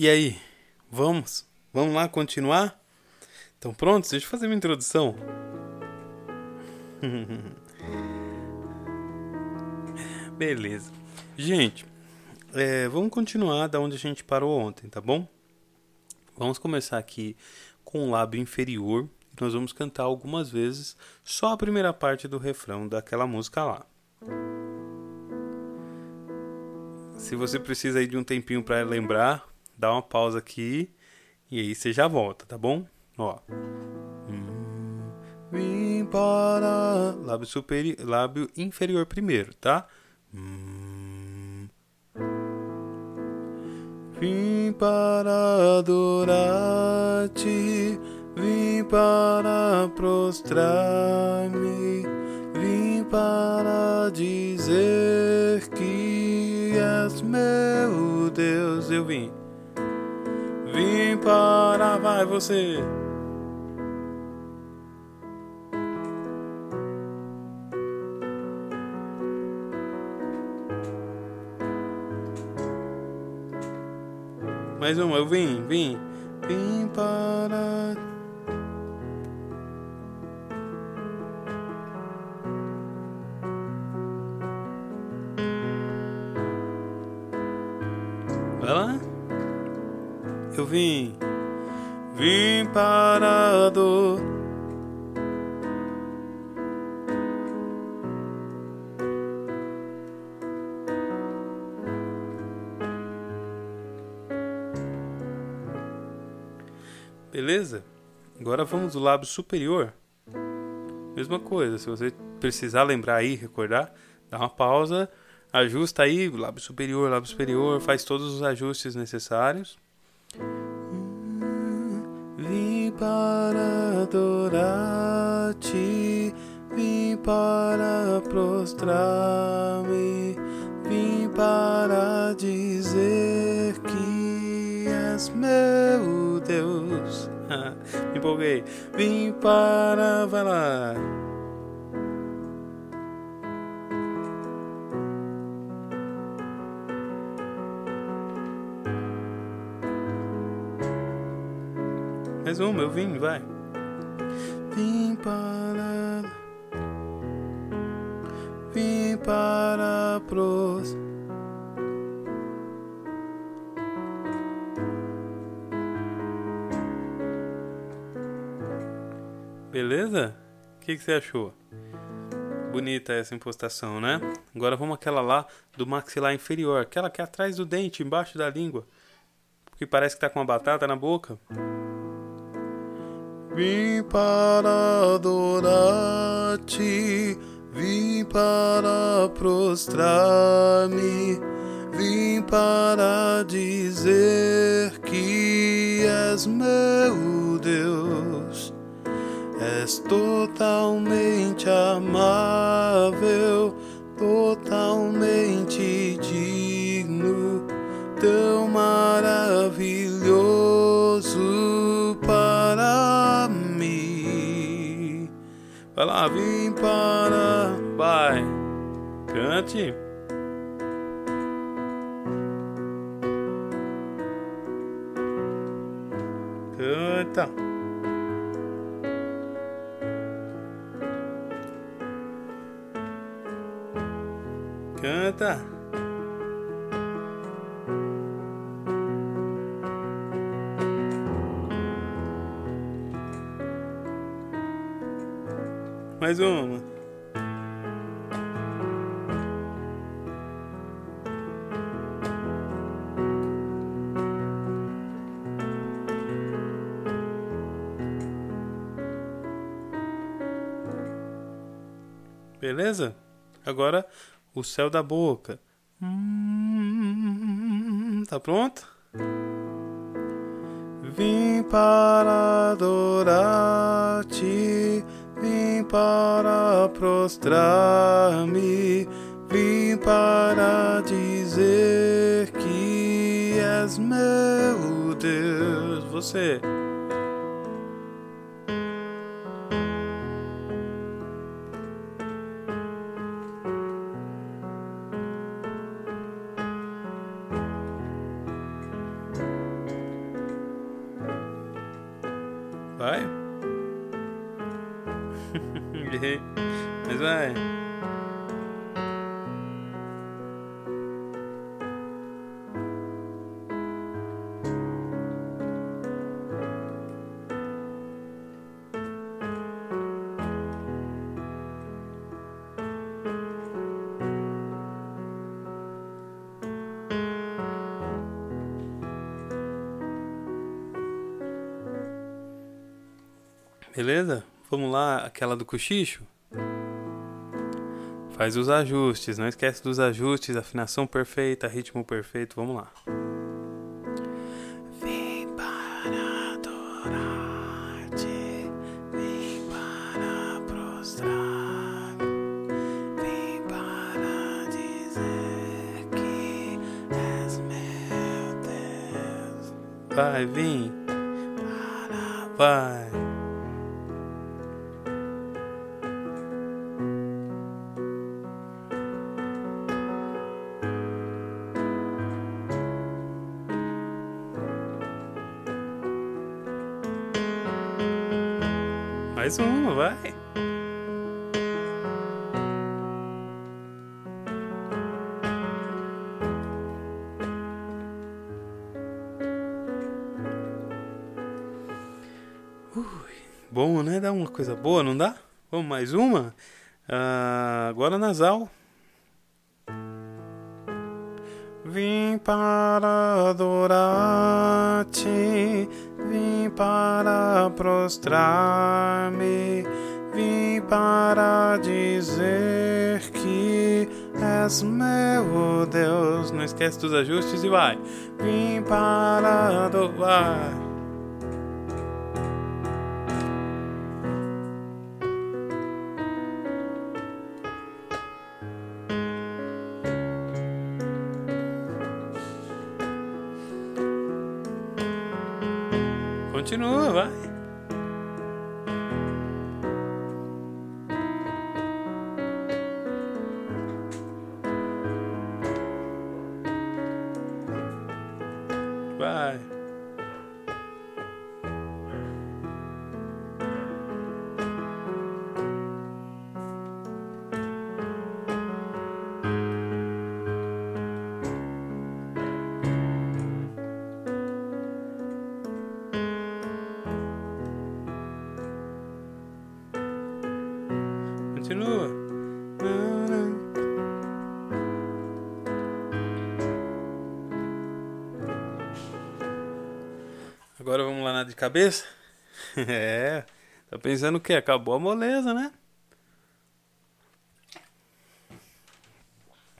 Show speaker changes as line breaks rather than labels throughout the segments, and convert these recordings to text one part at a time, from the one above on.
E aí, vamos? Vamos lá continuar? Então prontos? Deixa eu fazer minha introdução. Beleza. Gente, é, vamos continuar da onde a gente parou ontem, tá bom? Vamos começar aqui com o lábio inferior. Nós vamos cantar algumas vezes só a primeira parte do refrão daquela música lá. Se você precisa aí de um tempinho para lembrar, dá uma pausa aqui e aí você já volta, tá bom? Ó. Vim para lábio superior, lábio inferior primeiro, tá? Vim para adorar-te, vim para prostrar-me, vim para dizer que és meu Deus. Eu vim, vim para, vai você. Mais uma, eu vim, vim. Vim para. Vai lá. Eu vim. Vim para a dor. Beleza? Agora vamos do lábio superior. Mesma coisa, se você precisar lembrar aí, recordar, dá uma pausa, ajusta aí, lábio superior, lábio superior, faz todos os ajustes necessários. Para adorar-te, vim para prostrar-me, vim para dizer que és meu Deus. Me empolguei. Vim para. Vai lá. Mais uma, eu vim, vai. Vim para. Vim para pros. Beleza? O que, que você achou? Bonita essa impostação, né? Agora vamos àquela lá do maxilar inferior, aquela que é atrás do dente, embaixo da língua, que parece que tá com uma batata na boca. Vim para adorar-te, vim para prostrar-me, vim para dizer que és meu Deus. És totalmente amável, totalmente cante. Canta. Canta. Mais uma. Beleza? Agora o céu da boca. Hum, tá pronto? Vim para adorar-te, vim para prostrar-me, vim para dizer que és meu Deus. Você. Vai. Mas vai. Beleza? Vamos lá, aquela do cochicho? Faz os ajustes, não esquece dos ajustes, afinação perfeita, ritmo perfeito, vamos lá. Vim para adorar-te, vim para prostrar, vim para dizer que és meu Deus. Vai, vim. Vai. Mais uma, vai. Ui, bom, né? Dá uma coisa boa, não dá? Vamos mais uma? Ah, agora nasal. Vim para adorar-te, para prostrar-me, vim para dizer que és meu Deus. Não esquece dos ajustes e vai. Vim para adorar. Continua, vai. Continua. Agora vamos lá na de cabeça? É. Tá pensando o quê? Acabou a moleza, né?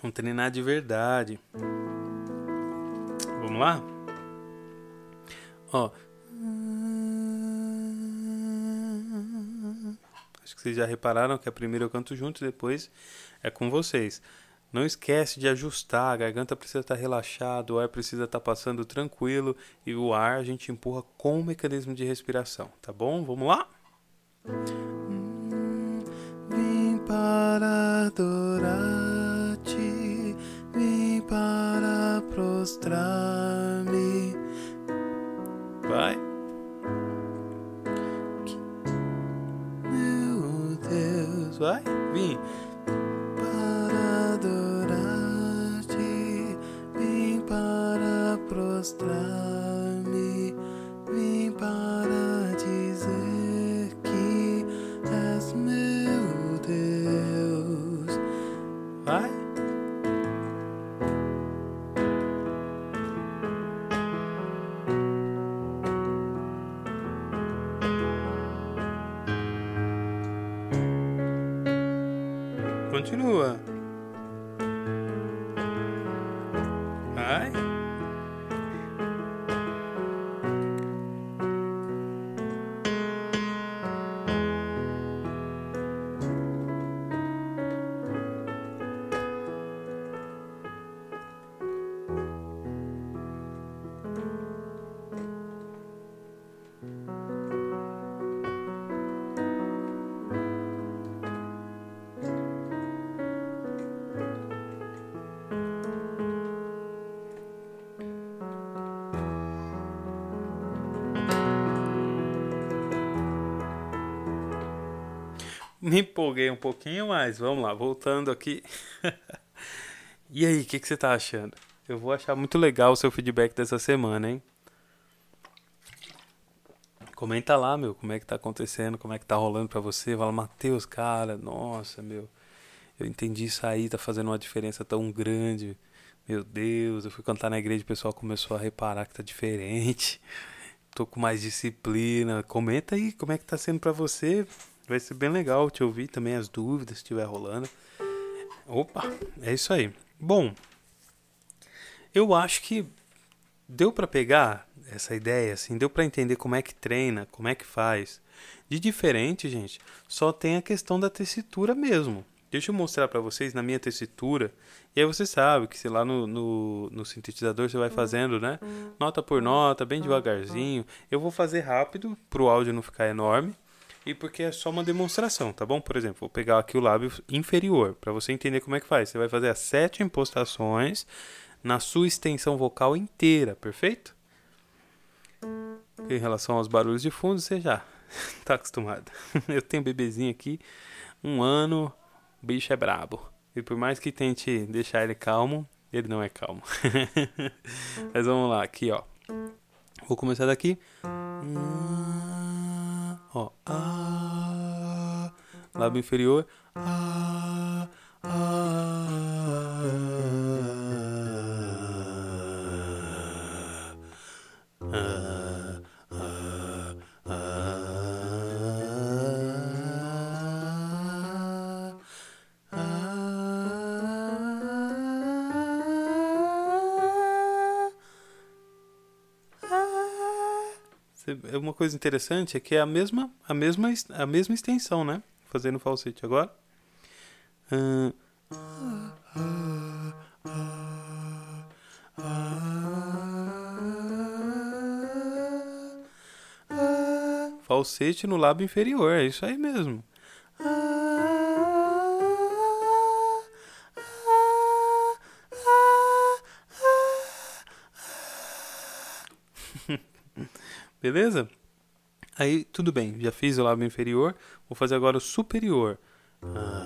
Vamos treinar de verdade. Vamos lá? Ó. Acho que vocês já repararam que a primeira eu canto junto, depois é com vocês. Não esquece de ajustar, a garganta precisa estar relaxada, o ar precisa estar passando tranquilo e o ar a gente empurra com o mecanismo de respiração, tá bom? Vamos lá? Vim para adorar-te, vim para prostrar-me. Vai. Vai, vim. Para adorar-te, vim para prostrar-me, Continua. Me empolguei um pouquinho, mas vamos lá, voltando aqui. e aí, o que, que você tá achando? Eu vou achar muito legal o seu feedback dessa semana, hein? Comenta lá, meu, como é que tá acontecendo, como é que tá rolando pra você. Fala, Matheus, cara, nossa, meu, eu entendi isso aí, tá fazendo uma diferença tão grande. Meu Deus, eu fui cantar na igreja e o pessoal começou a reparar que tá diferente. Tô com mais disciplina. Comenta aí como é que tá sendo pra você. Vai ser bem legal te ouvir também as dúvidas se estiver rolando. Opa, é isso aí. Bom, eu acho que deu para pegar essa ideia, assim, deu para entender como é que treina, como é que faz. De diferente, gente, só tem a questão da tessitura mesmo. Deixa eu mostrar para vocês na minha tessitura. E aí você sabe que se lá no, no, no, sintetizador você vai fazendo, né? Nota por nota, bem devagarzinho. Eu vou fazer rápido para o áudio não ficar enorme e porque é só uma demonstração, tá bom? Por exemplo, vou pegar aqui o lábio inferior para você entender como é que faz. Você vai fazer as sete impostações na sua extensão vocal inteira, perfeito? Em relação aos barulhos de fundo, você já tá acostumado. Eu tenho um bebezinho aqui, um ano, o bicho é brabo. E por mais que tente deixar ele calmo, ele não é calmo. Mas vamos lá, aqui ó. Vou começar daqui. Ó, ah, lábio inferior. Ah, ah, É uma coisa interessante é que é a mesma, a mesma, a mesma extensão, né? Fazendo falsete agora. Falsete no lábio inferior, é isso aí mesmo. Beleza? Aí, tudo bem, já fiz o lábio inferior, vou fazer agora o superior. Ah,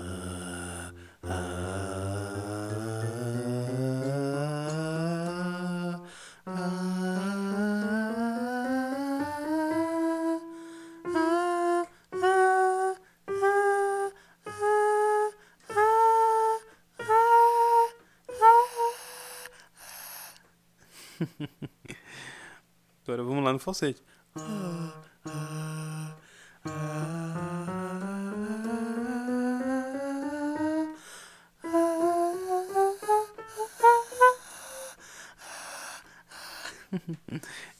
Agora vamos lá no falsete.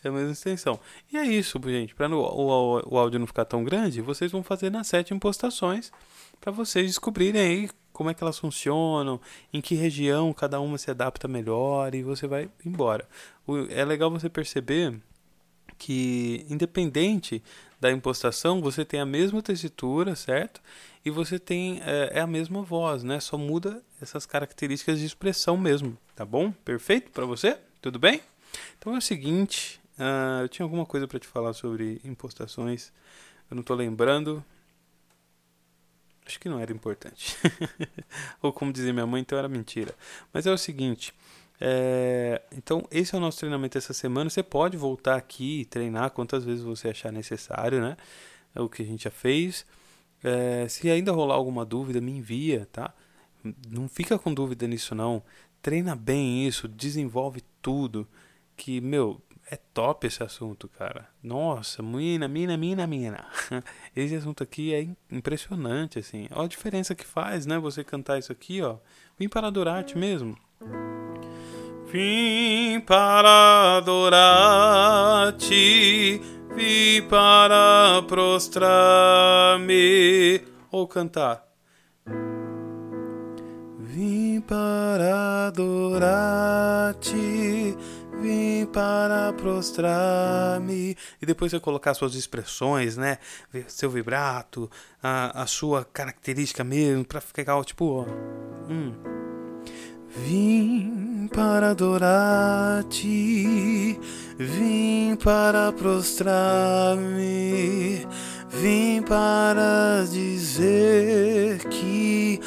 é a mesma extensão. E é isso, gente. Para o, o, o áudio não ficar tão grande, vocês vão fazer nas sete impostações para vocês descobrirem aí como é que elas funcionam, em que região cada uma se adapta melhor e você vai embora. O, é legal você perceber que independente da impostação, você tem a mesma tessitura, certo? E você tem é, é, a mesma voz, né? Só muda essas características de expressão mesmo, tá bom? Perfeito para você? Tudo bem? Então é o seguinte, uh, eu tinha alguma coisa para te falar sobre impostações, eu não estou lembrando. Acho que não era importante. Ou como dizia minha mãe, então era mentira. Mas é o seguinte, é, então, esse é o nosso treinamento essa semana. Você pode voltar aqui e treinar quantas vezes você achar necessário, né? É o que a gente já fez. É, se ainda rolar alguma dúvida, me envia, tá? Não fica com dúvida nisso, não. Treina bem isso, desenvolve tudo. Que, meu, é top esse assunto, cara. Nossa, mina, mina, mina, mina. Esse assunto aqui é impressionante, assim. Olha a diferença que faz, né? Você cantar isso aqui, ó. Vim para adorar-te mesmo. Vim para adorar-te, vim para prostrar-me. Ou cantar. Vim para adorar-te, vim para prostrar-me. E depois você colocar suas expressões, né? Seu vibrato, a, a sua característica mesmo, para ficar tipo. Hum. Vim para adorar-te, vim para prostrar-me, Vim para dizer que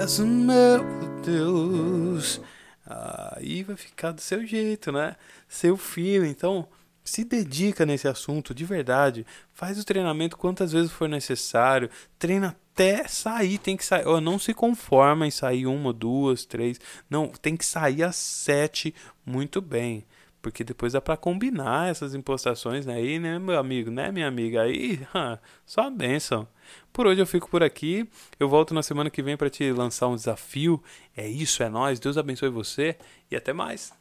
és o meu Deus. Aí vai ficar do seu jeito, né? Seu filho. Então, se dedica nesse assunto de verdade. Faz o treinamento quantas vezes for necessário. Treina até sair. Tem que sair. Oh, não se conforma em sair uma, duas, três. Não, tem que sair às sete muito bem. Porque depois dá para combinar essas impostações né? aí, né, meu amigo, né, minha amiga? Aí, só a benção. Por hoje eu fico por aqui. Eu volto na semana que vem para te lançar um desafio. É isso, é nós. Deus abençoe você e até mais.